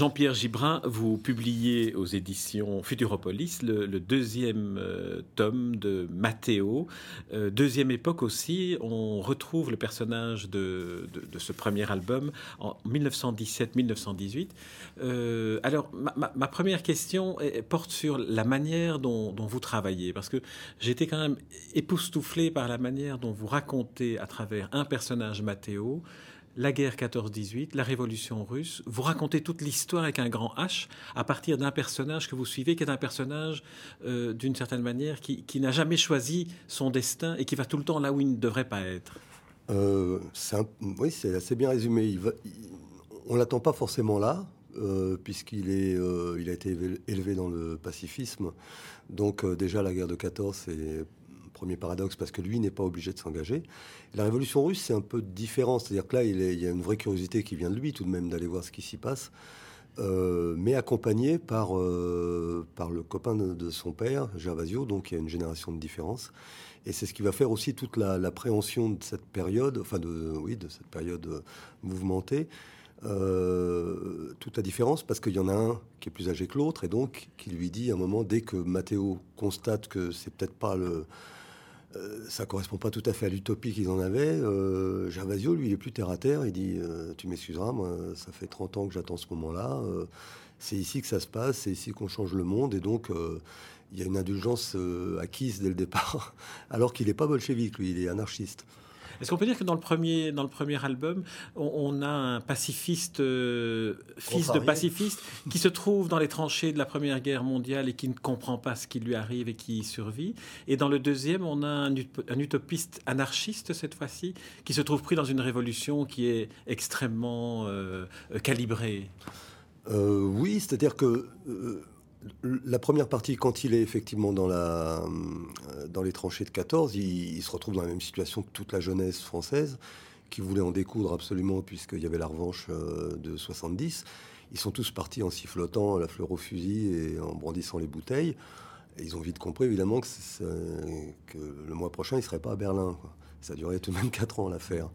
Jean-Pierre Gibrin, vous publiez aux éditions Futuropolis le, deuxième euh, tome de Mathéo. Euh, deuxième époque aussi, on retrouve le personnage de, ce premier album en 1917-1918. Euh, alors, ma, première question porte sur la manière dont, dont vous travaillez, parce que j'étais quand même époustouflé par la manière dont vous racontez à travers un personnage Mathéo la guerre 14-18, la révolution russe. Vous racontez toute l'histoire avec un grand H à partir d'un personnage que vous suivez, qui est un personnage euh, d'une certaine manière qui, n'a jamais choisi son destin et qui va tout le temps là où il ne devrait pas être. Euh, oui, c'est assez bien résumé. on l'attend pas forcément là, euh, puisqu'il a été élevé dans le pacifisme. Donc déjà la guerre de 14, c'est Premier paradoxe, parce que lui n'est pas obligé de s'engager. La révolution russe, c'est un peu différent. C'est-à-dire que là, il, y a une vraie curiosité qui vient de lui, tout de même, d'aller voir ce qui s'y passe. Euh, mais accompagné par, euh, par le copain de, son père, Gervasio, donc il y a une génération de différence. Et c'est ce qui va faire aussi toute l'appréhension de cette période, enfin de, oui, de cette période euh, mouvementée. toute la différence parce qu'il y en a un qui est plus âgé que l'autre et donc qui lui dit à un moment dès que Matteo constate que c'est peut-être pas le, euh, ça correspond pas tout à fait à l'utopie qu'ils en avaient. Euh, Gervasio, lui, il est plus terre à terre. Il dit euh, Tu m'excuseras, moi, ça fait 30 ans que j'attends ce moment-là. c'est ici que ça se passe, c'est ici qu'on change le monde. Et donc, il y a une indulgence acquise dès le départ, alors qu'il n'est pas bolchevique, lui, il est anarchiste. Est-ce qu'on peut dire que dans le premier, dans le premier album, on, a un pacifiste, euh, fils de pacifiste, qui se trouve dans les tranchées de la Première Guerre mondiale et qui ne comprend pas ce qui lui arrive et qui survit? Et dans le deuxième, on a un, utopiste anarchiste, cette fois-ci, qui se trouve pris dans une révolution qui est extrêmement euh, calibrée. Euh, oui, c'est-à-dire que la première partie, quand il est effectivement dans, euh, les tranchées de 14, il, se retrouve dans la même situation que toute la jeunesse française, qui voulait en découdre absolument, puisqu'il y avait la revanche euh, de 70. Ils sont tous partis en sifflotant la fleur au fusil et en brandissant les bouteilles. Ils ont vite compris, évidemment, que, le mois prochain, ils ne seraient pas à Berlin. Ça a duré tout de même 4 ans, l'affaire.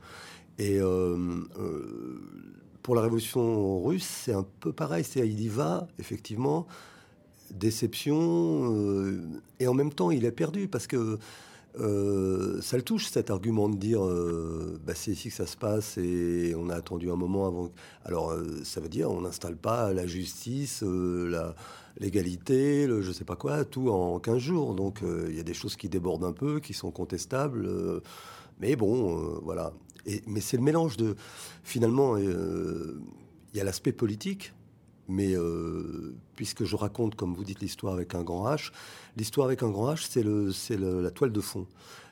Et euh, pour la révolution russe, c'est un peu pareil. C'est il y va, effectivement déception, euh, et en même temps, il est perdu parce que euh, ça le touche cet argument de dire euh, bah, c'est ici que ça se passe et on a attendu un moment avant. Alors ça veut dire on n'installe pas la justice, la l'égalité, je sais pas quoi, tout en 15 jours. Donc il y a des choses qui débordent un peu, qui sont contestables. mais bon, voilà. Mais c'est le mélange de finalement il y a l'aspect politique mais euh, puisque je raconte, comme vous dites, l'histoire avec un grand H, l'histoire avec un grand H, c'est la toile de fond.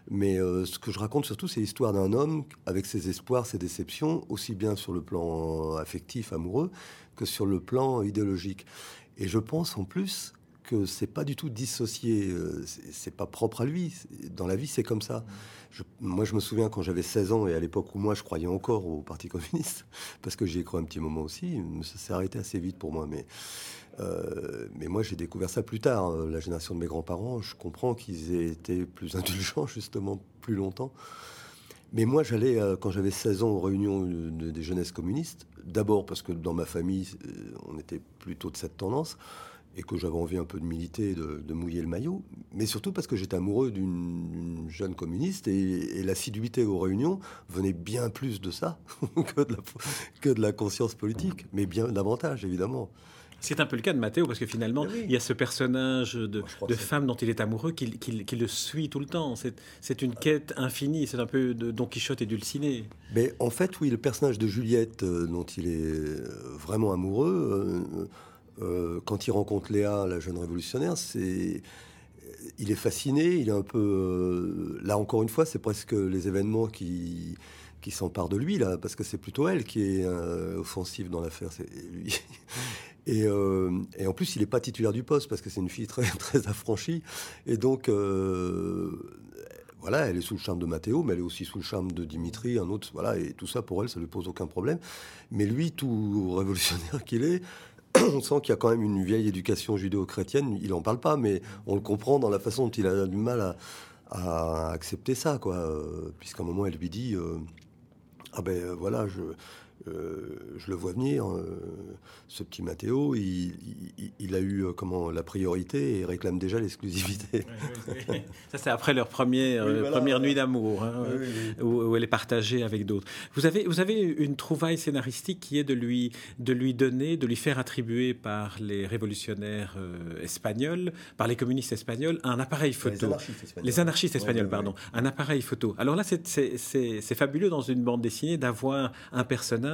Mais euh, ce que je raconte surtout, c'est l'histoire d'un homme avec ses espoirs, ses déceptions, aussi bien sur le plan affectif, amoureux, que sur le plan idéologique. Et je pense en plus que c'est pas du tout dissocié, euh, c'est pas propre à lui. Dans la vie, c'est comme ça. moi, je me souviens quand j'avais 16 ans et à l'époque où moi je croyais encore au Parti communiste, parce que j'y ai cru un petit moment aussi, ça s'est arrêté assez vite pour moi. Mais, euh, mais moi, j'ai découvert ça plus tard. Euh, la génération de mes grands-parents, je comprends qu'ils aient été plus indulgents, justement, plus longtemps. Mais moi, j'allais, quand j'avais 16 ans, aux réunions des jeunesses communistes, d'abord parce que dans ma famille, on était plutôt de cette tendance et que j'avais envie un peu de militer, de, mouiller le maillot, mais surtout parce que j'étais amoureux d'une jeune communiste et, l'assiduité aux réunions venait bien plus de ça que, de la, que de la conscience politique, mais bien davantage évidemment. C'est un peu le cas de Matteo, parce que finalement, il y a ce personnage de, de femme dont il est amoureux qui, qui, le suit tout le temps. C'est une quête infinie, c'est un peu de Don Quichotte et Dulcinée. Mais en fait, oui, le personnage de Juliette, euh, dont il est euh, vraiment amoureux, euh, euh, quand il rencontre Léa, la jeune révolutionnaire, c'est il est fasciné, il est un peu euh, là encore une fois, c'est presque les événements qui qui s'emparent de lui là, parce que c'est plutôt elle qui est euh, offensive dans l'affaire, c'est lui. Et, et, en plus, il n'est pas titulaire du poste parce que c'est une fille très très affranchie, et donc voilà, elle est sous le charme de Matteo, mais elle est aussi sous le charme de Dimitri, un autre, voilà, et tout ça pour elle, ça lui pose aucun problème. Mais lui, tout révolutionnaire qu'il est, on sent qu'il y a quand même une vieille éducation judéo-chrétienne. Il n'en parle pas, mais on le comprend dans la façon dont il a du mal à, accepter ça, quoi. Euh, puisqu'à un moment, elle lui dit euh, Ah ben voilà, je, euh, je le vois venir, euh, ce petit Mathéo, il, a eu euh, comment la priorité et réclame déjà l'exclusivité. Ça, c'est après leur première, première nuit d'amour, hein, où, elle est partagée avec d'autres. Vous avez, vous avez une trouvaille scénaristique qui est de lui, de lui donner, de lui faire attribuer par les révolutionnaires espagnols, par les communistes espagnols, un appareil photo. Les anarchistes espagnols. pardon. Un appareil photo. Alors là, c'est fabuleux dans une bande dessinée d'avoir un personnage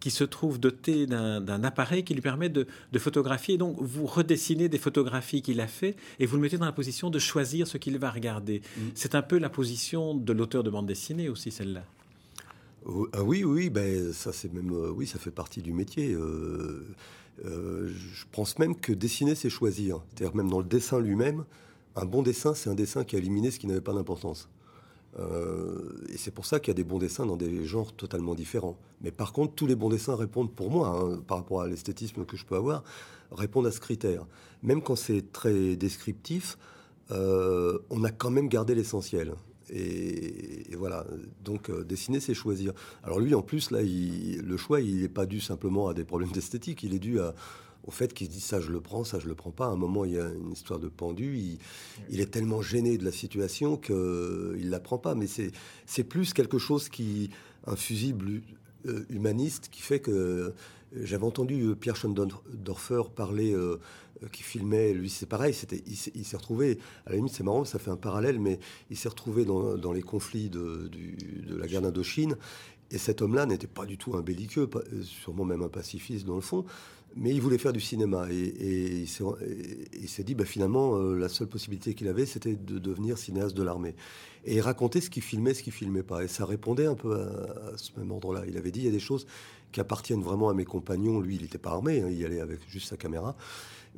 qui se trouve doté d'un appareil qui lui permet de, photographier. Donc, vous redessinez des photographies qu'il a fait et vous le mettez dans la position de choisir ce qu'il va regarder. Mm. C'est un peu la position de l'auteur de bande dessinée aussi, celle-là. Oh, ah oui, oui, ben ça c'est même euh, oui, ça fait partie du métier. Euh, euh, je pense même que dessiner c'est choisir. C'est-à-dire même dans le dessin lui-même, un bon dessin c'est un dessin qui a éliminé ce qui n'avait pas d'importance. Euh, et c'est pour ça qu'il y a des bons dessins dans des genres totalement différents. Mais par contre, tous les bons dessins répondent, pour moi, hein, par rapport à l'esthétisme que je peux avoir, répondent à ce critère. Même quand c'est très descriptif, euh, on a quand même gardé l'essentiel. Et, voilà, donc euh, dessiner, c'est choisir. Alors lui, en plus, là, le choix, il n'est pas dû simplement à des problèmes d'esthétique, il est dû à, au fait qu'il se dit ça je le prends, ça je le prends pas. À un moment, il y a une histoire de pendu. Il, est tellement gêné de la situation qu'il ne la prend pas. Mais c'est plus quelque chose qui, un fusible euh, humaniste qui fait que euh, j'avais entendu euh, Pierre Schondorfer parler, qui filmait, lui c'est pareil, c'était, il, s'est retrouvé, à la limite c'est marrant, ça fait un parallèle, mais il s'est retrouvé dans, les conflits de, de la guerre d'Indochine, et cet homme-là n'était pas du tout un belliqueux, sûrement même un pacifiste dans le fond, mais il voulait faire du cinéma et, il s'est dit, bah, finalement, euh, la seule possibilité qu'il avait, c'était de devenir cinéaste de l'armée. Et il racontait ce qu'il filmait, ce qu'il filmait pas. Et ça répondait un peu à, ce même ordre-là. Il avait dit, il y a des choses qui appartiennent vraiment à mes compagnons. Lui, il n'était pas armé, hein, il allait avec juste sa caméra.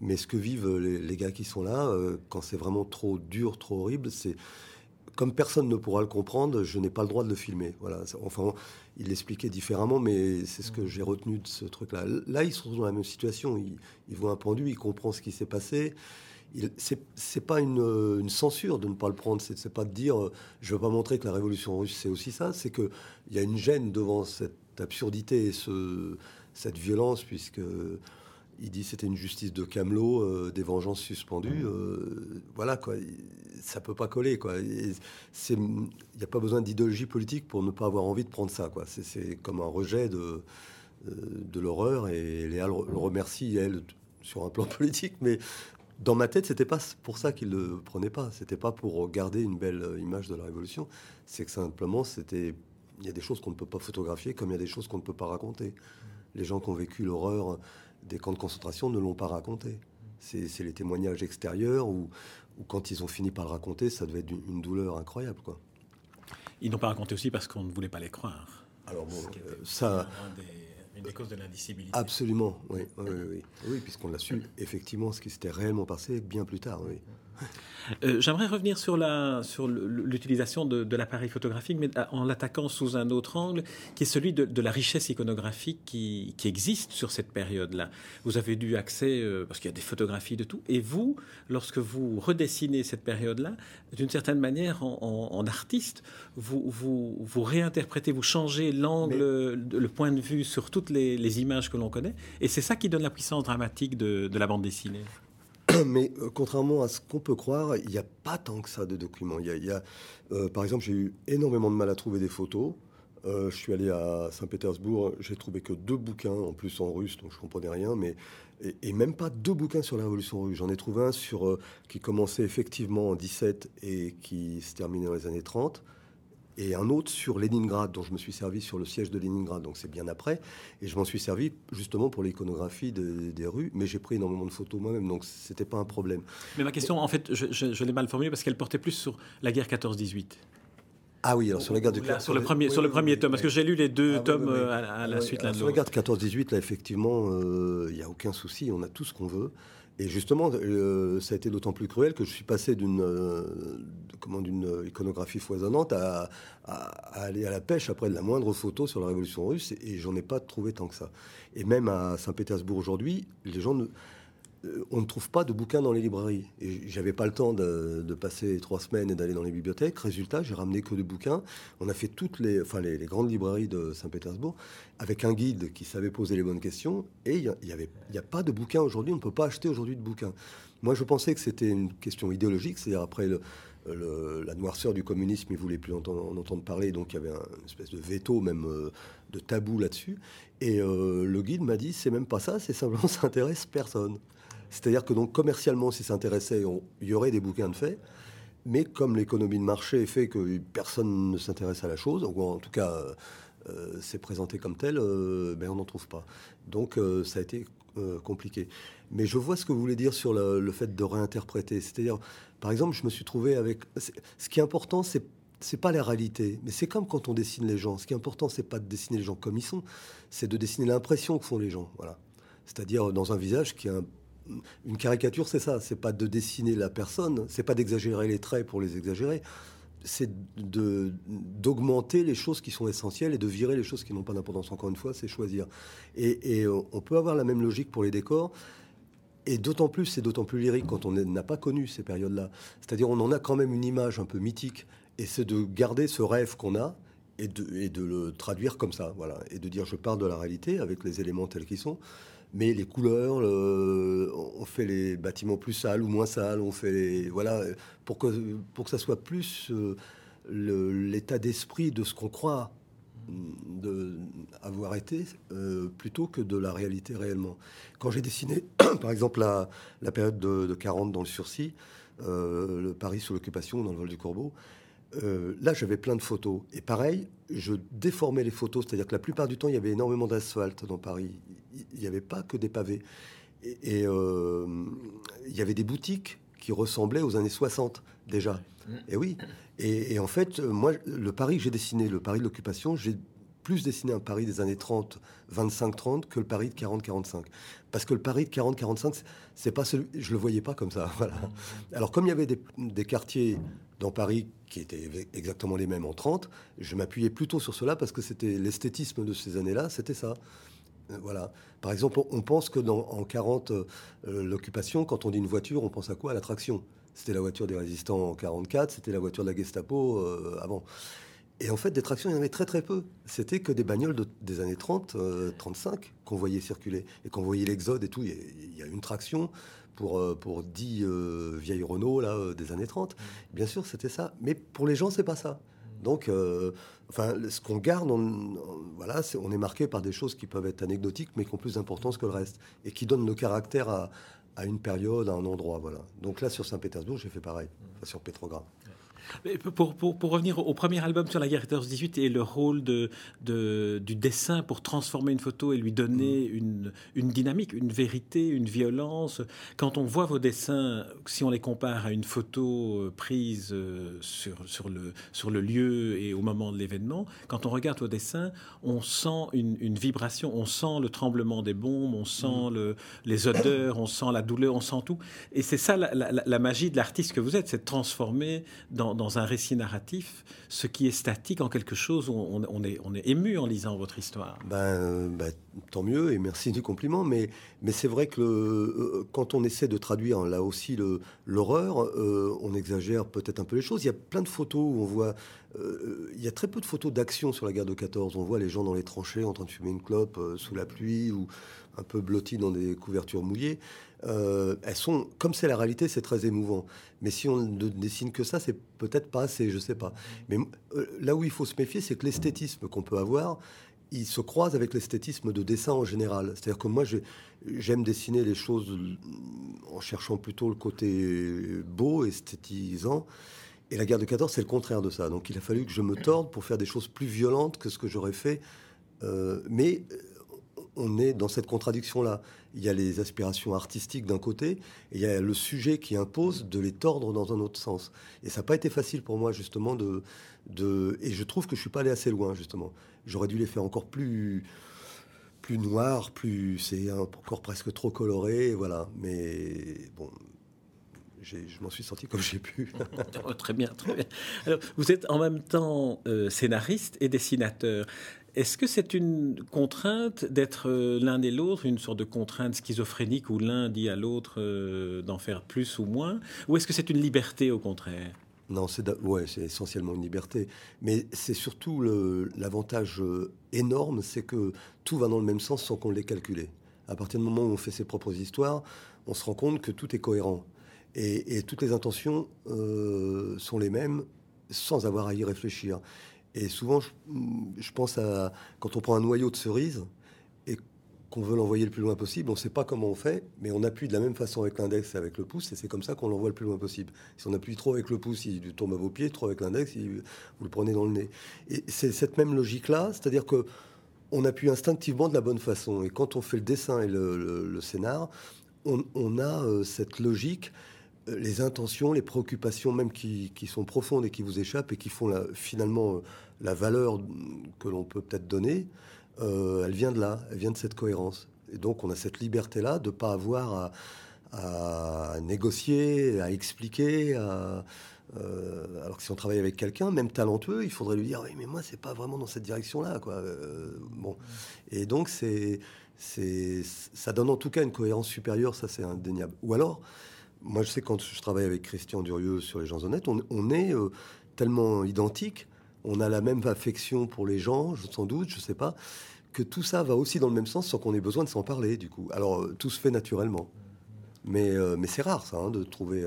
Mais ce que vivent les, gars qui sont là, euh, quand c'est vraiment trop dur, trop horrible, c'est comme personne ne pourra le comprendre, je n'ai pas le droit de le filmer. Voilà. Enfin, il l'expliquait différemment, mais c'est ce que j'ai retenu de ce truc-là. Là, il se trouve dans la même situation. Il, voit un pendu, il comprend ce qui s'est passé. C'est pas une, censure de ne pas le prendre. C'est pas de dire je veux pas montrer que la révolution russe c'est aussi ça. C'est que il y a une gêne devant cette absurdité et ce, cette violence, puisque il dit c'était une justice de Camelot, euh, des vengeances suspendues. Euh, voilà quoi ça peut pas coller, quoi. Il n'y a pas besoin d'idéologie politique pour ne pas avoir envie de prendre ça, quoi. C'est comme un rejet de, euh, de l'horreur et Léa le remercie, elle, sur un plan politique, mais dans ma tête, c'était pas pour ça qu'il le prenait pas. C'était pas pour garder une belle image de la Révolution. C'est que simplement, c'était. Il y a des choses qu'on ne peut pas photographier, comme il y a des choses qu'on ne peut pas raconter. Les gens qui ont vécu l'horreur des camps de concentration ne l'ont pas raconté. C'est les témoignages extérieurs ou quand ils ont fini par le raconter, ça devait être une douleur incroyable. Quoi. Ils n'ont pas raconté aussi parce qu'on ne voulait pas les croire. Alors bon, euh, ça... Une des causes de l'indicibilité. Absolument, oui. Oui, oui, oui. puisqu'on l'a su, effectivement, ce qui s'était réellement passé bien plus tard, oui. Euh, j'aimerais revenir sur l'utilisation sur de, l'appareil photographique, mais en l'attaquant sous un autre angle, qui est celui de, la richesse iconographique qui, existe sur cette période-là. Vous avez dû accès, euh, parce qu'il y a des photographies de tout, et vous, lorsque vous redessinez cette période-là, d'une certaine manière, en, artiste, vous, vous, vous, réinterprétez, vous changez l'angle, le point de vue sur toutes les, images que l'on connaît, et c'est ça qui donne la puissance dramatique de la bande dessinée. Mais euh, contrairement à ce qu'on peut croire, il n'y a pas tant que ça de documents. Y a, euh, par exemple, j'ai eu énormément de mal à trouver des photos. Euh, je suis allé à Saint-Pétersbourg, j'ai trouvé que deux bouquins, en plus en russe, donc je comprenais rien, mais et, même pas deux bouquins sur la Révolution russe. J'en ai trouvé un sur qui commençait effectivement en 17 et qui se terminait dans les années 30 et un autre sur Leningrad, dont je me suis servi sur le siège de Leningrad, donc c'est bien après. Et je m'en suis servi justement pour l'iconographie des rues, mais j'ai pris énormément de photos moi-même, donc c'était pas un problème. Mais ma question, en fait, je, l'ai mal formulée parce qu'elle portait plus sur la guerre 14-18. Ah oui, alors sur la guerre de sur le premier, sur le premier tome, parce que j'ai lu les deux ah tomes euh, à, la suite. sur la guerre de 14-18, là, effectivement, euh, il n'y a aucun souci, on a tout ce qu'on veut. Et justement, euh, ça a été d'autant plus cruel que je suis passé d'une euh, comment d'une iconographie foisonnante à, aller à la pêche après de la moindre photo sur la révolution russe, et, et j'en ai pas trouvé tant que ça. Et même à Saint-Pétersbourg aujourd'hui, les gens ne, euh, on ne trouve pas de bouquins dans les librairies. Et j'avais pas le temps de, passer trois semaines et d'aller dans les bibliothèques. Résultat, j'ai ramené que des bouquins. On a fait toutes les, enfin les, grandes librairies de Saint-Pétersbourg avec un guide qui savait poser les bonnes questions. Et il y, avait, il n'y a pas de bouquins aujourd'hui. On ne peut pas acheter aujourd'hui de bouquins. Moi, je pensais que c'était une question idéologique, c'est-à-dire après la noirceur du communisme, ils voulaient plus en entendre parler, donc il y avait une espèce de veto, même euh, de tabou là-dessus. Et euh, le guide m'a dit, c'est même pas ça, c'est simplement ça intéresse personne. C'est-à-dire que donc commercialement, si ça intéressait, il y aurait des bouquins de fait. Mais comme l'économie de marché fait que personne ne s'intéresse à la chose, ou en tout cas euh, c'est présenté comme tel, euh, ben on n'en trouve pas. Donc euh, ça a été compliqué. Mais je vois ce que vous voulez dire sur le, fait de réinterpréter. C'est-à-dire, par exemple, je me suis trouvé avec... Ce qui est important, c'est c'est pas la réalité, mais c'est comme quand on dessine les gens. Ce qui est important, c'est pas de dessiner les gens comme ils sont, c'est de dessiner l'impression que font les gens. Voilà. C'est-à-dire dans un visage qui a un une caricature, c'est ça. C'est pas de dessiner la personne, c'est pas d'exagérer les traits pour les exagérer. C'est d'augmenter les choses qui sont essentielles et de virer les choses qui n'ont pas d'importance. Encore une fois, c'est choisir. Et, on peut avoir la même logique pour les décors. Et d'autant plus, c'est d'autant plus lyrique quand on n'a pas connu ces périodes-là. C'est-à-dire, on en a quand même une image un peu mythique. Et c'est de garder ce rêve qu'on a et de, de, le traduire comme ça. Voilà. Et de dire, je pars de la réalité avec les éléments tels qu'ils sont mais les couleurs, on fait les bâtiments plus sales ou moins sales, on fait les, voilà pour que pour que ça soit plus euh, l'état d'esprit de ce qu'on croit de avoir été euh, plutôt que de la réalité réellement. Quand j'ai dessiné, par exemple, la, période de, 40 dans le sursis, euh, le Paris sous l'occupation dans le vol du Corbeau, là j'avais plein de photos. Et pareil, je déformais les photos, c'est-à-dire que la plupart du temps, il y avait énormément d'asphalte dans Paris il n'y avait pas que des pavés. Et, euh, il y avait des boutiques qui ressemblaient aux années 60 déjà. Et oui. Et, en fait, moi, le Paris que j'ai dessiné, le Paris de l'occupation, j'ai plus dessiné un Paris des années 30, 25, 30 que le Paris de 40, 45. Parce que le Paris de 40, 45, c'est pas celui, je le voyais pas comme ça. Voilà. Alors, comme il y avait des, quartiers dans Paris qui étaient exactement les mêmes en 30, je m'appuyais plutôt sur cela parce que c'était l'esthétisme de ces années-là, c'était ça. Euh, voilà. Par exemple, on pense que dans, en 40, euh, l'occupation, quand on dit une voiture, on pense à quoi? À la traction. C'était la voiture des résistants en 44, c'était la voiture de la Gestapo euh, avant. Et en fait, des tractions, il y en avait très très peu. C'était que des bagnoles des années 30, 35 qu'on voyait circuler. Et qu'on voyait l'Exode et tout. Il y, a une traction pour, pour 10 vieilles Renault là, des années 30. Mmh. Bien sûr, c'était ça. Mais pour les gens, c'est pas ça. Donc, euh, enfin, ce qu'on garde, on, voilà, on est marqué par des choses qui peuvent être anecdotiques, mais qui ont plus d'importance que le reste, et qui donnent le caractère à, à, une période, à un endroit. Voilà. Donc là, sur Saint-Pétersbourg, j'ai fait pareil, sur Petrograd. Pour, pour, pour, revenir au premier album sur la guerre 14-18 et le rôle de, de, du dessin pour transformer une photo et lui donner mm. une, une, dynamique, une vérité, une violence. Quand on voit vos dessins, si on les compare à une photo euh, prise euh, sur, sur, le, sur le lieu et au moment de l'événement, quand on regarde vos dessins, on sent une, une, vibration, on sent le tremblement des bombes, on sent mm. le, les odeurs, on sent la douleur, on sent tout. Et c'est ça la, la, la, magie de l'artiste que vous êtes, c'est de transformer dans dans un récit narratif ce qui est statique en quelque chose on, est, ému en lisant votre histoire. Ben, ben, tant mieux et merci du compliment. Mais, c'est vrai que euh, quand on essaie de traduire là aussi l'horreur, euh, on exagère peut-être un peu les choses. Il y a plein de photos où on voit. Euh, il y a très peu de photos d'action sur la guerre de 14. On voit les gens dans les tranchées en train de fumer une clope sous la pluie ou un peu blottis dans des couvertures mouillées. Euh, elles sont, comme c'est la réalité, c'est très émouvant. Mais si on ne dessine que ça, c'est peut-être pas assez, je sais pas. Mais euh, là où il faut se méfier, c'est que l'esthétisme qu'on peut avoir, il se croise avec l'esthétisme de dessin en général. C'est-à-dire que moi, j'aime dessiner les choses en cherchant plutôt le côté beau, esthétisant. Et la guerre de 14, c'est le contraire de ça. Donc il a fallu que je me torde pour faire des choses plus violentes que ce que j'aurais fait. Euh, mais on est dans cette contradiction-là. Il y a les aspirations artistiques d'un côté, et il y a le sujet qui impose de les tordre dans un autre sens. Et ça n'a pas été facile pour moi, justement, de, Et je trouve que je suis pas allé assez loin, justement. J'aurais dû les faire encore plus plus plus c'est encore presque trop coloré, voilà. Mais bon, je m'en suis sorti comme j'ai pu. Oh, très bien, très bien. Alors, vous êtes en même temps euh, scénariste et dessinateur. Est-ce que c'est une contrainte d'être euh, l'un et l'autre, une sorte de contrainte schizophrénique où l'un dit à l'autre euh, d'en faire plus ou moins? Ou est-ce que c'est une liberté au contraire? Non, c'est essentiellement une liberté. Mais c'est surtout l'avantage énorme, c'est que tout va dans le même sens sans qu'on l'ait calculé. À partir du moment où on fait ses propres histoires, on se rend compte que tout est cohérent. Et, toutes les intentions euh, sont les mêmes sans avoir à y réfléchir. Et souvent, je, pense à quand on prend un noyau de cerise et qu'on veut l'envoyer le plus loin possible, on ne sait pas comment on fait, mais on appuie de la même façon avec l'index et avec le pouce, et c'est comme ça qu'on l'envoie le plus loin possible. Si on appuie trop avec le pouce, il tombe à vos pieds, trop avec l'index, vous le prenez dans le nez. Et c'est cette même logique-là, c'est-à-dire que on appuie instinctivement de la bonne façon. Et quand on fait le dessin et le, scénar, on, a euh, cette logique les intentions, les préoccupations même qui, sont profondes et qui vous échappent et qui font finalement euh, la valeur que l'on peut peut-être donner, euh, elle vient de là, elle vient de cette cohérence. Et donc on a cette liberté-là de ne pas avoir à, négocier, à expliquer. alors que si on travaille avec quelqu'un, même talentueux, il faudrait lui dire oui mais moi c'est pas vraiment dans cette direction-là bon et donc c'est ça donne en tout cas une cohérence supérieure, ça c'est indéniable. Ou alors moi, je sais quand je travaille avec Christian Durieux sur Les gens honnêtes, on, est euh, tellement identiques, on a la même affection pour les gens, sans doute, je sais pas, que tout ça va aussi dans le même sens sans qu'on ait besoin de s'en parler, du coup. Alors, euh, tout se fait naturellement. Mais, euh, c'est rare, ça, hein, de trouver.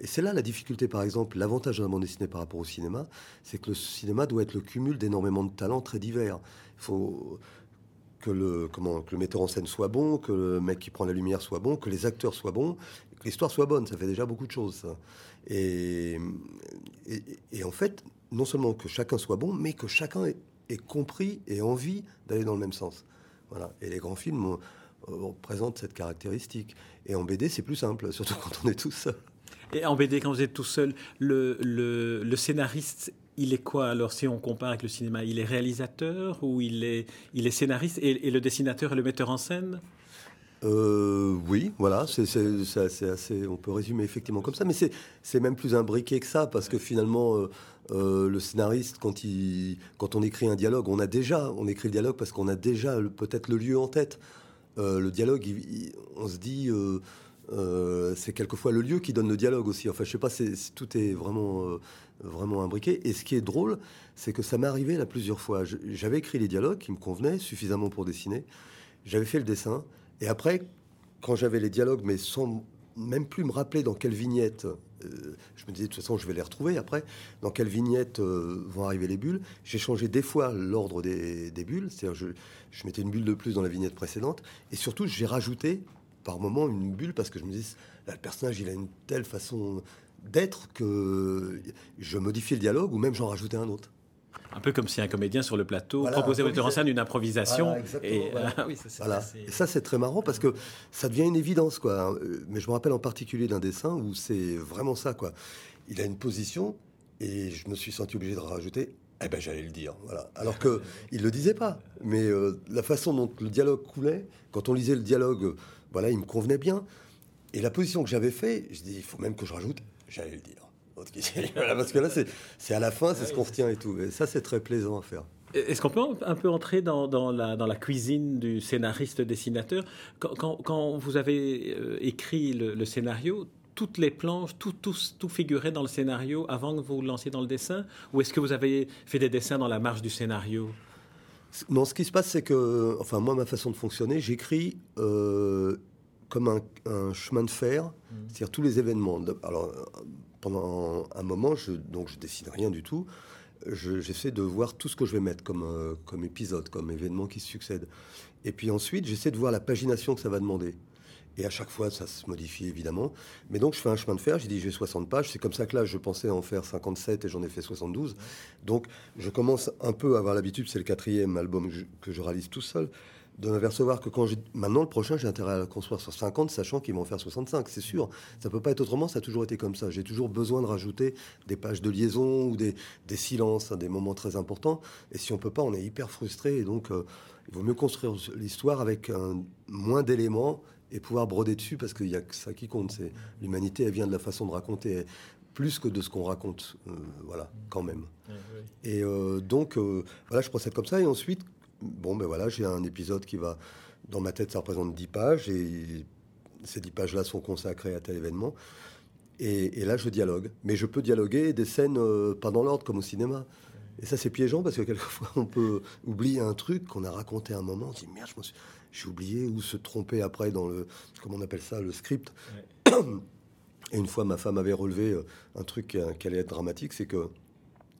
Et c'est là la difficulté, par exemple, l'avantage d'un bande dessinée par rapport au cinéma, c'est que le cinéma doit être le cumul d'énormément de talents très divers. Il faut que le, comment, que le metteur en scène soit bon, que le mec qui prend la lumière soit bon, que les acteurs soient bons, l'histoire soit bonne. Ça fait déjà beaucoup de choses. Et, et, en fait, non seulement que chacun soit bon, mais que chacun ait, compris et envie d'aller dans le même sens. Voilà. Et les grands films présentent cette caractéristique. Et en BD, c'est plus simple, surtout quand on est tout seul. Et en BD, quand vous êtes tout seul, le, scénariste il est quoi alors si on compare avec le cinéma? Il est réalisateur ou il est, il est scénariste et, le dessinateur et le metteur en scène? Euh, oui, voilà, c'est assez, on peut résumer effectivement comme ça, mais c'est même plus imbriqué que ça, parce que finalement, euh, euh, le scénariste, quand, il, quand on écrit un dialogue, on a déjà, on écrit le dialogue parce qu'on a déjà peut-être le lieu en tête. le dialogue, on se dit, c'est quelquefois le lieu qui donne le dialogue aussi. Enfin, je sais pas, tout est vraiment vraiment imbriqué. Et ce qui est drôle, c'est que ça m'est arrivé là plusieurs fois. J'avais écrit les dialogues qui me convenaient suffisamment pour dessiner. J'avais fait le dessin. Et après, quand j'avais les dialogues, mais sans même plus me rappeler dans quelle vignette, euh, je me disais de toute façon je vais les retrouver après, dans quelle vignette euh, vont arriver les bulles. J'ai changé des fois l'ordre des, bulles, c'est-à-dire je, mettais une bulle de plus dans la vignette précédente, et surtout j'ai rajouté par moment une bulle parce que je me dis là, le personnage il a une telle façon d'être que je modifiais le dialogue ou même j'en rajoutais un autre. Un peu comme si un comédien sur le plateau proposait au metteur en scène une improvisation. et, ça, c'est très marrant parce que ça devient une évidence. quoi. Mais je me rappelle en particulier d'un dessin où c'est vraiment ça. quoi. Il a une position et je me suis senti obligé de rajouter eh ben j'allais le dire, voilà. Alors que il le disait pas, mais euh, la façon dont le dialogue coulait, quand on lisait le dialogue, voilà, il me convenait bien. Et la position que j'avais fait, je dis, il faut même que je rajoute j'allais le dire. Parce que là, c'est à la fin, c'est ce qu'on retient et tout. Et ça, c'est très plaisant à faire. Est-ce qu'on peut un peu entrer dans, dans, la, dans la, cuisine du scénariste-dessinateur quand, quand, vous avez euh, écrit le, scénario, toutes les planches, tout, tout, tout, figurait dans le scénario avant que vous lanciez dans le dessin? Ou est-ce que vous avez fait des dessins dans la marge du scénario? Non, ce qui se passe, c'est que, enfin, moi, ma façon de fonctionner, j'écris euh, comme un, chemin de fer, mmh. c'est-à-dire tous les événements. Alors, pendant un moment, je, donc je décide rien du tout. J'essaie de voir tout ce que je vais mettre comme, euh, comme épisode, comme événement qui se succède. Et puis ensuite, j'essaie de voir la pagination que ça va demander. Et à chaque fois, ça se modifie évidemment. Mais donc, je fais un chemin de fer. J'ai dit, j'ai 60 pages. C'est comme ça que là, je pensais en faire 57 et j'en ai fait 72. Donc, je commence un peu à avoir l'habitude. C'est le quatrième album que je réalise tout seul de m'apercevoir que quand j'ai. Maintenant, le prochain, j'ai intérêt à le construire sur 50, sachant qu'il va en faire 65, c'est sûr. Ça peut pas être autrement, ça a toujours été comme ça. J'ai toujours besoin de rajouter des pages de liaison ou des, des silences, des moments très importants. Et si on peut pas, on est hyper frustré. Et donc, euh, il vaut mieux construire l'histoire avec un, moins d'éléments et pouvoir broder dessus parce qu'il y a que ça qui compte. C'est l'humanité, elle vient de la façon de raconter plus que de ce qu'on raconte. Euh, voilà, quand même. Et euh, donc, voilà, je procède comme ça. Et ensuite, bon, ben voilà, j'ai un épisode qui va, dans ma tête, ça représente 10 pages, et ces 10 pages-là sont consacrées à tel événement. Et, là, je dialogue. Mais je peux dialoguer des scènes euh, pas dans l'ordre, comme au cinéma. Et ça, c'est piégeant, parce que quelquefois, on peut oublier un truc qu'on a raconté à un moment, on se dit, merde, je j'ai oublié, ou se tromper après dans le, comment on appelle ça, le script. Et une fois, ma femme avait relevé euh, un truc qui allait être dramatique, c'est que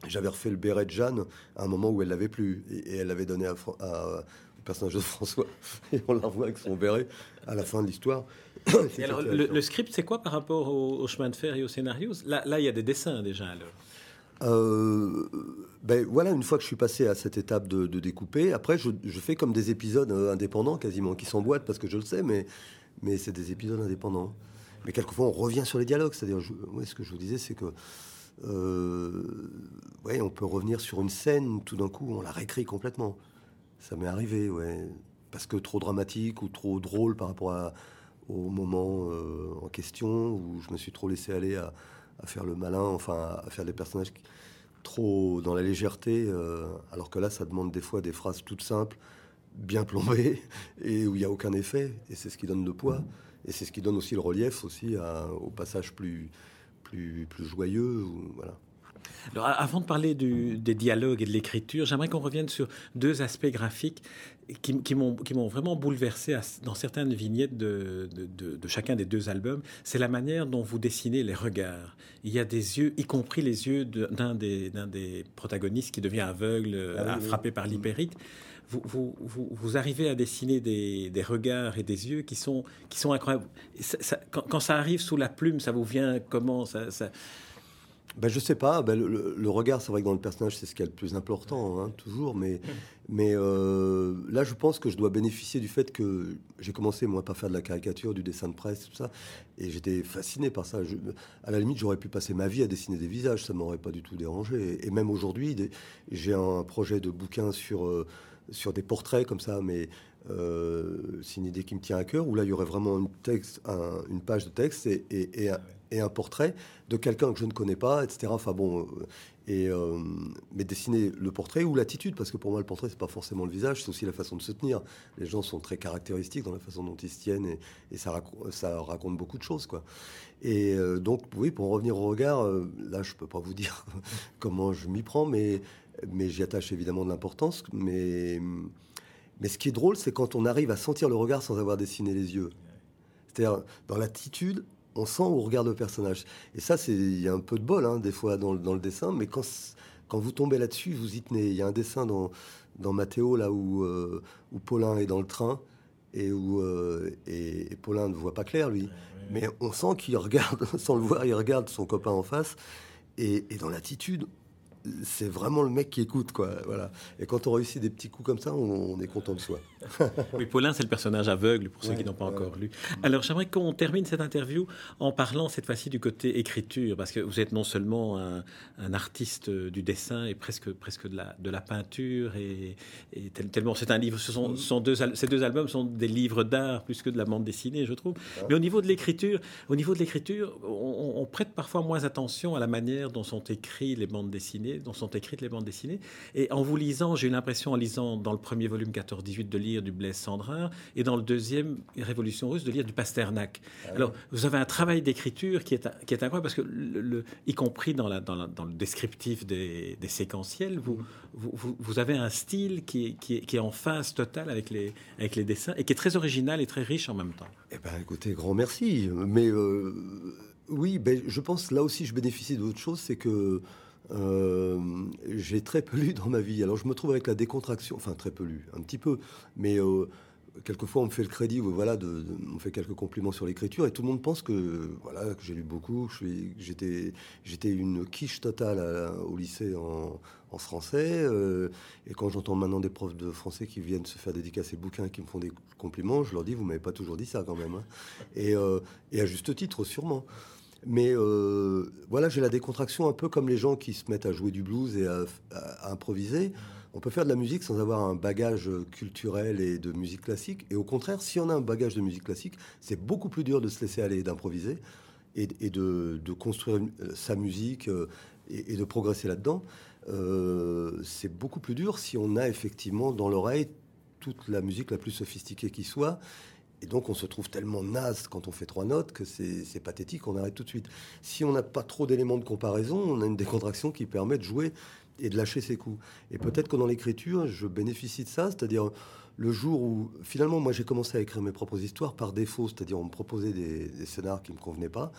j'avais refait le béret de Jeanne à un moment où elle l'avait plus. Et, elle l'avait donné à, au personnage de François. Et on la revoit avec son béret à la fin de l'histoire. alors, le, script, c'est quoi par rapport au, chemin de fer et au scénario? Là, là, il y a des dessins déjà. Alors. Euh, ben voilà, une fois que je suis passé à cette étape de, découper, après je, fais comme des épisodes euh, indépendants quasiment qui s'emboîtent parce que je le sais, mais, mais c'est des épisodes indépendants. Mais quelquefois on revient sur les dialogues, c'est-à-dire, ce que je vous disais, c'est que ouais, on peut revenir sur une scène, tout d'un coup, on la réécrit complètement. Ça m'est arrivé, ouais. Parce que trop dramatique ou trop drôle par rapport au moment euh, en question, où je me suis trop laissé aller à, faire le malin, enfin, à faire des personnages trop dans la légèreté, euh, alors que là, ça demande des fois des phrases toutes simples, bien plombées, et où il n'y a aucun effet. Et c'est ce qui donne le poids. Et c'est ce qui donne aussi le relief aussi au passage plus, plus, joyeux. voilà. Alors, avant de parler des dialogues et de l'écriture, j'aimerais qu'on revienne sur deux aspects graphiques qui, qui m'ont vraiment bouleversé dans certaines vignettes de, de, chacun des deux albums. C'est la manière dont vous dessinez les regards. Il y a des yeux, y compris les yeux d'un des, des, protagonistes qui devient aveugle, ah frappé par l'hypérite vous, vous, arrivez à dessiner des, regards et des yeux qui sont, qui sont incroyables. quand, ça arrive sous la plume, ça vous vient comment? Ça, ça... Ben, je sais pas. Ben, le, regard, c'est vrai que dans le personnage, c'est ce qui est le plus important, hein, toujours. Mais, mais euh, là, je pense que je dois bénéficier du fait que j'ai commencé, moi, par faire de la caricature, du dessin de presse, tout ça. Et j'étais fasciné par ça. à la limite, j'aurais pu passer ma vie à dessiner des visages. Ça m'aurait pas du tout dérangé. Et, même aujourd'hui, j'ai un projet de bouquin sur. Euh, sur des portraits comme ça, mais euh, c'est une idée qui me tient à cœur, où là, il y aurait vraiment une, texte, une page de texte et, et, un, portrait de quelqu'un que je ne connais pas, etc. Enfin bon, euh, et, euh, mais dessiner le portrait ou l'attitude, parce que pour moi, le portrait, c'est pas forcément le visage, c'est aussi la façon de se tenir. Les gens sont très caractéristiques dans la façon dont ils se tiennent, et, ça, raconte beaucoup de choses, quoi. Et donc, oui, pour en revenir au regard, là, je peux pas vous dire comment je m'y prends, mais mais j'y attache évidemment de l'importance. Mais, mais ce qui est drôle, c'est quand on arrive à sentir le regard sans avoir dessiné les yeux. C'est-à-dire, dans l'attitude, on sent où regarde le personnage. Et ça, il y a un peu de bol, hein, des fois, dans, dans, le dessin, mais quand, quand vous tombez là-dessus, vous y tenez. Il y a un dessin dans, dans Mathéo, là où, euh, où Paulin est dans le train, et où euh, et, Paulin ne voit pas clair, lui. Mais on sent qu'il regarde, sans le voir, il regarde son copain en face. Et, et dans l'attitude, c'est vraiment le mec qui écoute, quoi. Voilà. Et quand on réussit des petits coups comme ça, on, est content de soi. oui, Paulin, c'est le personnage aveugle pour ceux qui n'ont pas encore lu. Alors, j'aimerais qu'on termine cette interview en parlant cette fois-ci du côté écriture, parce que vous êtes non seulement un, artiste du dessin et presque presque de la de la peinture et, tellement c'est un livre. Ce sont, sont, deux ces deux albums sont des livres d'art plus que de la bande dessinée, je trouve. Mais au niveau de l'écriture, au niveau de l'écriture, on, on prête parfois moins attention à la manière dont sont écrites les bandes dessinées dont sont écrites les bandes dessinées. Et en vous lisant, j'ai eu l'impression, en lisant dans le premier volume 14-18, de lire du Blaise Sandrin, et dans le deuxième, Révolution russe, de lire du Pasternak. Ah Alors, vous avez un travail d'écriture qui est, qui est incroyable, parce que, le, y compris dans, la, dans, le descriptif des, séquentiels, vous, vous, vous, avez un style qui est, qui, est, qui est, en phase totale avec les, avec les dessins, et qui est très original et très riche en même temps. Eh bien, écoutez, grand merci. Mais... Euh, oui, ben, je pense là aussi je bénéficie d'autre chose, c'est que euh, j'ai très peu lu dans ma vie. Alors je me trouve avec la décontraction, enfin très peu lu, un petit peu, mais euh, quelquefois on me fait le crédit, voilà, de, on fait quelques compliments sur l'écriture et tout le monde pense que voilà que j'ai lu beaucoup, j'étais une quiche totale au lycée en, français euh, et quand j'entends maintenant des profs de français qui viennent se faire dédicacer le bouquin qui me font des compliments, je leur dis vous m'avez pas toujours dit ça quand même hein. et, à juste titre sûrement. Mais euh, voilà, j'ai la décontraction un peu comme les gens qui se mettent à jouer du blues et à improviser on peut faire de la musique sans avoir un bagage culturel et de musique classique. Et au contraire, si on a un bagage de musique classique, c'est beaucoup plus dur de se laisser aller et d'improviser et, de, construire euh, sa musique euh, et, de progresser là-dedans. C'est beaucoup plus dur si on a effectivement dans l'oreille toute la musique la plus sophistiquée qui soit. Et donc on se trouve tellement naze quand on fait trois notes que c'est pathétique, on arrête tout de suite. Si on n'a pas trop d'éléments de comparaison, on a une décontraction qui permet de jouer et de lâcher ses coups. Et peut-être que dans l'écriture, je bénéficie de ça, c'est-à-dire le jour où finalement moi j'ai commencé à écrire mes propres histoires par défaut, c'est-à-dire on me proposait des, scénars qui me convenaient pas.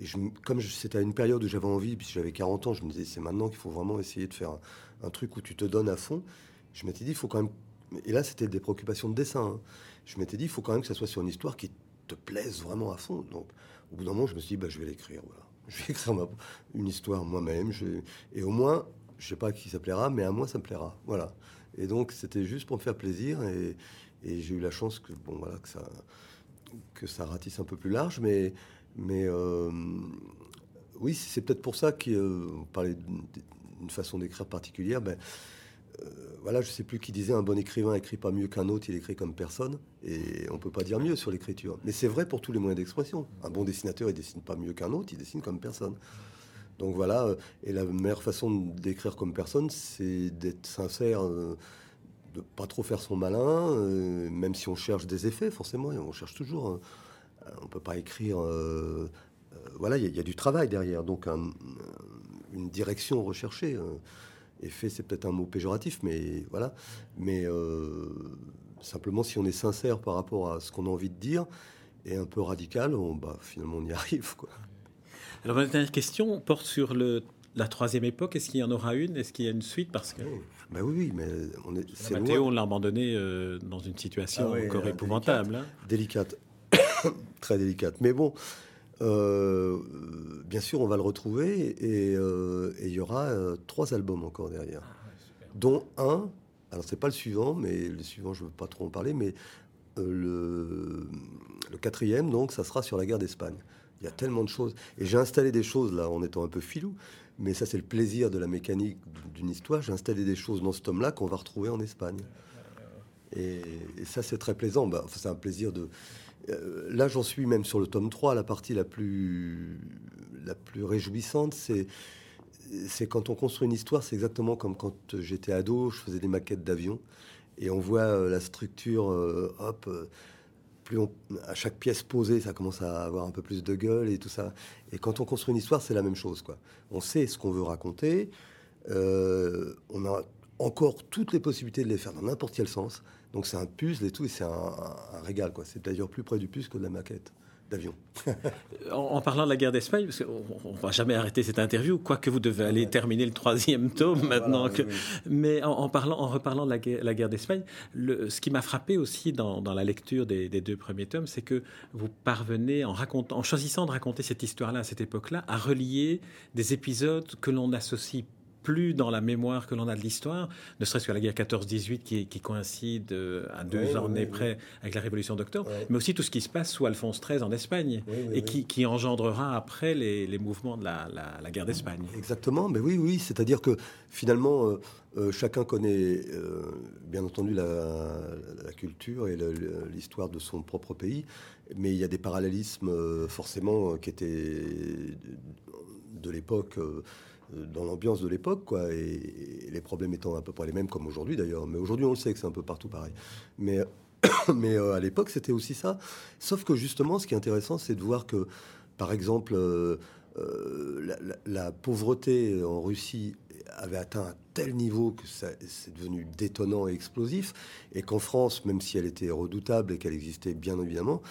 Et comme c'était à une période où j'avais envie, puis j'avais 40 ans, je me disais c'est maintenant qu'il faut vraiment essayer de faire un, truc où tu te donnes à fond. Je m'étais dit il faut quand même. Et là c'était des préoccupations de dessin. Hein. Je m'étais dit il faut quand même que ça soit sur une histoire qui te plaise vraiment à fond. Donc au bout d'un moment je me suis dit bah, je vais l'écrire. Je vais écrire une histoire moi-même. Et au moins je sais pas qui ça plaira, mais à moi ça me plaira. Voilà. Et donc c'était juste pour me faire plaisir et, j'ai eu la chance que bon voilà que ça que ça ratisse un peu plus large, mais mais euh, oui c'est peut-être pour ça qu'on euh, parlait d'une façon d'écrire particulière. Ben, voilà, je sais plus qui disait un bon écrivain écrit pas mieux qu'un autre, il écrit comme personne. Et on peut pas dire mieux sur l'écriture. Mais c'est vrai pour tous les moyens d'expression. Un bon dessinateur, il dessine pas mieux qu'un autre, il dessine comme personne. Donc voilà, euh, et la meilleure façon d'écrire comme personne, c'est d'être sincère, euh, de pas trop faire son malin, euh, même si on cherche des effets, forcément, on cherche toujours. Hein. On peut pas écrire. voilà, il y, a du travail derrière, donc une direction recherchée. Effet, c'est peut-être un mot péjoratif, mais voilà. Mais simplement, si on est sincère par rapport à ce qu'on a envie de dire et un peu radical, on, bah, finalement, on y arrive. Quoi. Alors, ma dernière question porte sur le, la troisième époque. Est-ce qu'il y en aura une? Est-ce qu'il y a une suite? Parce que. Ben oui, oui, mais on est. C'est Mathéo, on l'a abandonné euh, dans une situation ah encore épouvantable. Hein. Délicate. Très délicate. Mais bon, euh, bien sûr, on va le retrouver euh, et il y aura trois albums encore derrière. Ah, dont un. Alors, c'est pas le suivant, mais le suivant, je veux pas trop en parler, mais le, le quatrième, donc, ça sera sur la guerre d'Espagne. Il y a tellement de choses. Et j'ai installé des choses là en étant un peu filou. Mais ça, c'est le plaisir de la mécanique d'une histoire. J'ai installé des choses dans ce tome-là qu'on va retrouver en Espagne. Et, ça, c'est très plaisant. Bah, c'est un plaisir de. Euh, là, j'en suis même sur le tome 3. La partie la plus, la plus réjouissante, c'est. C'est quand on construit une histoire, c'est exactement comme quand j'étais ado, je faisais des maquettes d'avions et on voit euh, la structure, euh, hop, à chaque pièce posée, ça commence à avoir un peu plus de gueule et tout ça. Et quand on construit une histoire, c'est la même chose. Quoi. On sait ce qu'on veut raconter. On a encore toutes les possibilités de les faire dans n'importe quel sens. Donc c'est un puzzle et tout, et c'est un, régal. Quoi. C'est d'ailleurs plus près du puzzle que de la maquette d'avion. en, parlant de la guerre d'Espagne, parce qu'on ne va jamais arrêter cette interview, quoique vous devez aller terminer le troisième tome maintenant. que... Mais en, parlant, en reparlant de la guerre, d'Espagne, ce qui m'a frappé aussi dans, la lecture des, deux premiers tomes, c'est que vous parvenez, en, racontant, en choisissant de raconter cette histoire-là à cette époque-là, à relier des épisodes que l'on associe plus dans la mémoire que l'on a de l'histoire, ne serait-ce que la guerre 14-18 qui, qui, coïncide euh, à deux ans près avec la Révolution d'octobre, mais aussi tout ce qui se passe sous Alphonse XIII en Espagne et qui, qui, engendrera après les, les mouvements de la, la, guerre d'Espagne. Exactement, mais oui, oui, c'est-à-dire que finalement, euh, euh, chacun connaît bien entendu la, la culture et l'histoire de son propre pays, mais il y a des parallélismes forcément qui étaient de l'époque dans l'ambiance de l'époque, quoi, et, les problèmes étant à peu près les mêmes comme aujourd'hui d'ailleurs. Mais aujourd'hui, on le sait que c'est un peu partout pareil. Mais, mais euh, à l'époque, c'était aussi ça. Sauf que justement, ce qui est intéressant, c'est de voir que, par exemple, euh, euh, la, pauvreté en Russie avait atteint un tel niveau que c'est devenu détonnant et explosif, et qu'en France, même si elle était redoutable et qu'elle existait bien évidemment,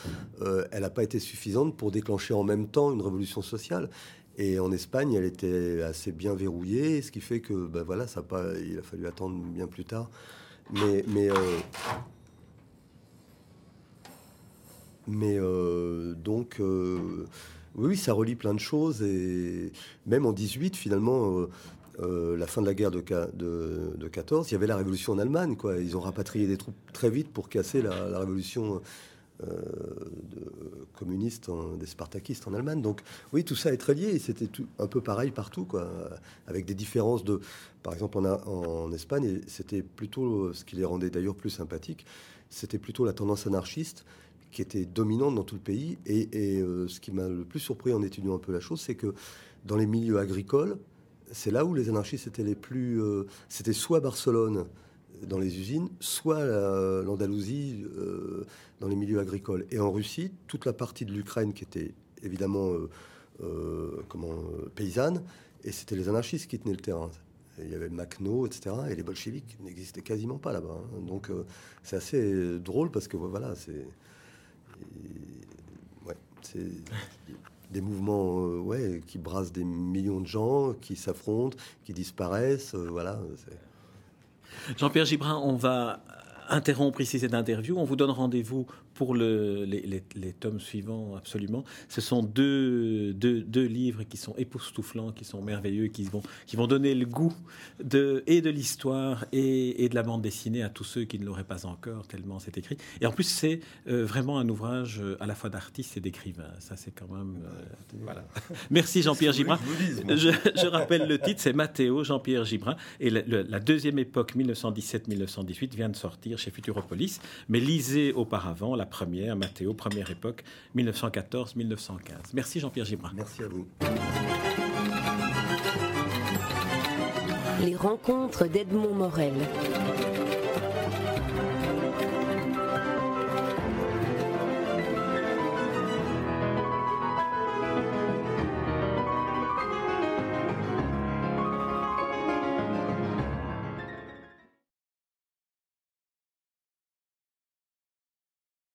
elle n'a pas été suffisante pour déclencher en même temps une révolution sociale. Et en Espagne, elle était assez bien verrouillée, ce qui fait que, ben voilà, ça pas, il a fallu attendre bien plus tard. Mais, mais euh, Mais donc, oui, ça relie plein de choses. Et même en 18, finalement, la fin de la guerre de, de, de, 14, il y avait la révolution en Allemagne. Quoi. Ils ont rapatrié des troupes très vite pour casser la, révolution euh, communistes, des spartakistes en Allemagne. Donc oui, tout ça est très lié. C'était un peu pareil partout, quoi, avec des différences de... Par exemple, en, en Espagne, c'était plutôt, ce qui les rendait d'ailleurs plus sympathiques, c'était plutôt la tendance anarchiste qui était dominante dans tout le pays. Et, euh, ce qui m'a le plus surpris en étudiant un peu la chose, c'est que dans les milieux agricoles, c'est là où les anarchistes étaient les plus... Euh, c'était soit Barcelone, dans les usines, soit l'Andalousie euh, dans les milieux agricoles. Et en Russie, toute la partie de l'Ukraine qui était évidemment euh, euh, comment, paysanne, et c'était les anarchistes qui tenaient le terrain. il y avait Makhno, etc. Et les bolcheviks n'existaient quasiment pas là-bas. Hein. Donc c'est assez drôle parce que voilà, c'est ouais, des mouvements ouais, qui brassent des millions de gens, qui s'affrontent, qui disparaissent. voilà. Jean-Pierre Gibrin, on va interrompre ici cette interview. On vous donne rendez-vous pour le, les, tomes suivants, absolument. Ce sont deux, deux, livres qui sont époustouflants, qui sont merveilleux, qui vont, qui vont donner le goût de, et de l'histoire et, de la bande dessinée à tous ceux qui ne l'auraient pas encore, tellement c'est écrit. Et en plus, c'est euh, vraiment un ouvrage euh, à la fois d'artiste et d'écrivain. Ça, c'est quand même. Euh, voilà. Merci Jean-Pierre Gibrin. Je, rappelle le titre, c'est Mathéo, Jean-Pierre Gibrin. Et la deuxième époque, 1917-1918, vient de sortir chez Futuropolis. Mais lisez auparavant la première, Mathéo, première époque, 1914-1915. Merci Jean-Pierre Gibrin. Merci à vous. Les rencontres d'Edmond Morel.